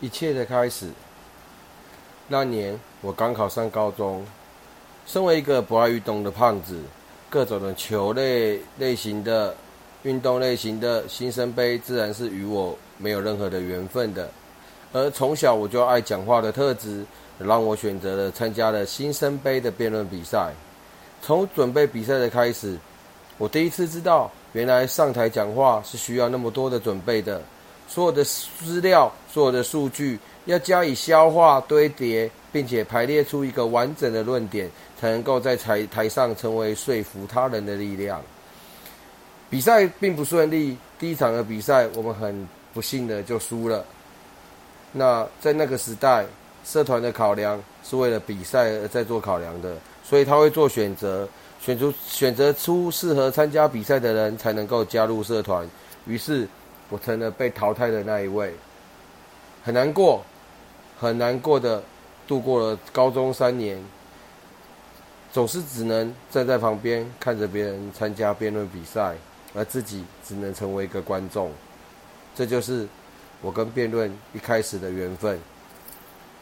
一切的开始。那年我刚考上高中，身为一个不爱运动的胖子，各种的球类类型的运动类型的新生杯，自然是与我没有任何的缘分的。而从小我就爱讲话的特质，让我选择了参加了新生杯的辩论比赛。从准备比赛的开始，我第一次知道，原来上台讲话是需要那么多的准备的。所有的资料、所有的数据要加以消化、堆叠，并且排列出一个完整的论点，才能够在台台上成为说服他人的力量。比赛并不顺利，第一场的比赛我们很不幸的就输了。那在那个时代，社团的考量是为了比赛而在做考量的，所以他会做选择，选出选择出适合参加比赛的人才能够加入社团。于是，我成了被淘汰的那一位，很难过，很难过的度过了高中三年，总是只能站在旁边看着别人参加辩论比赛，而自己只能成为一个观众。这就是。我跟辩论一开始的缘分。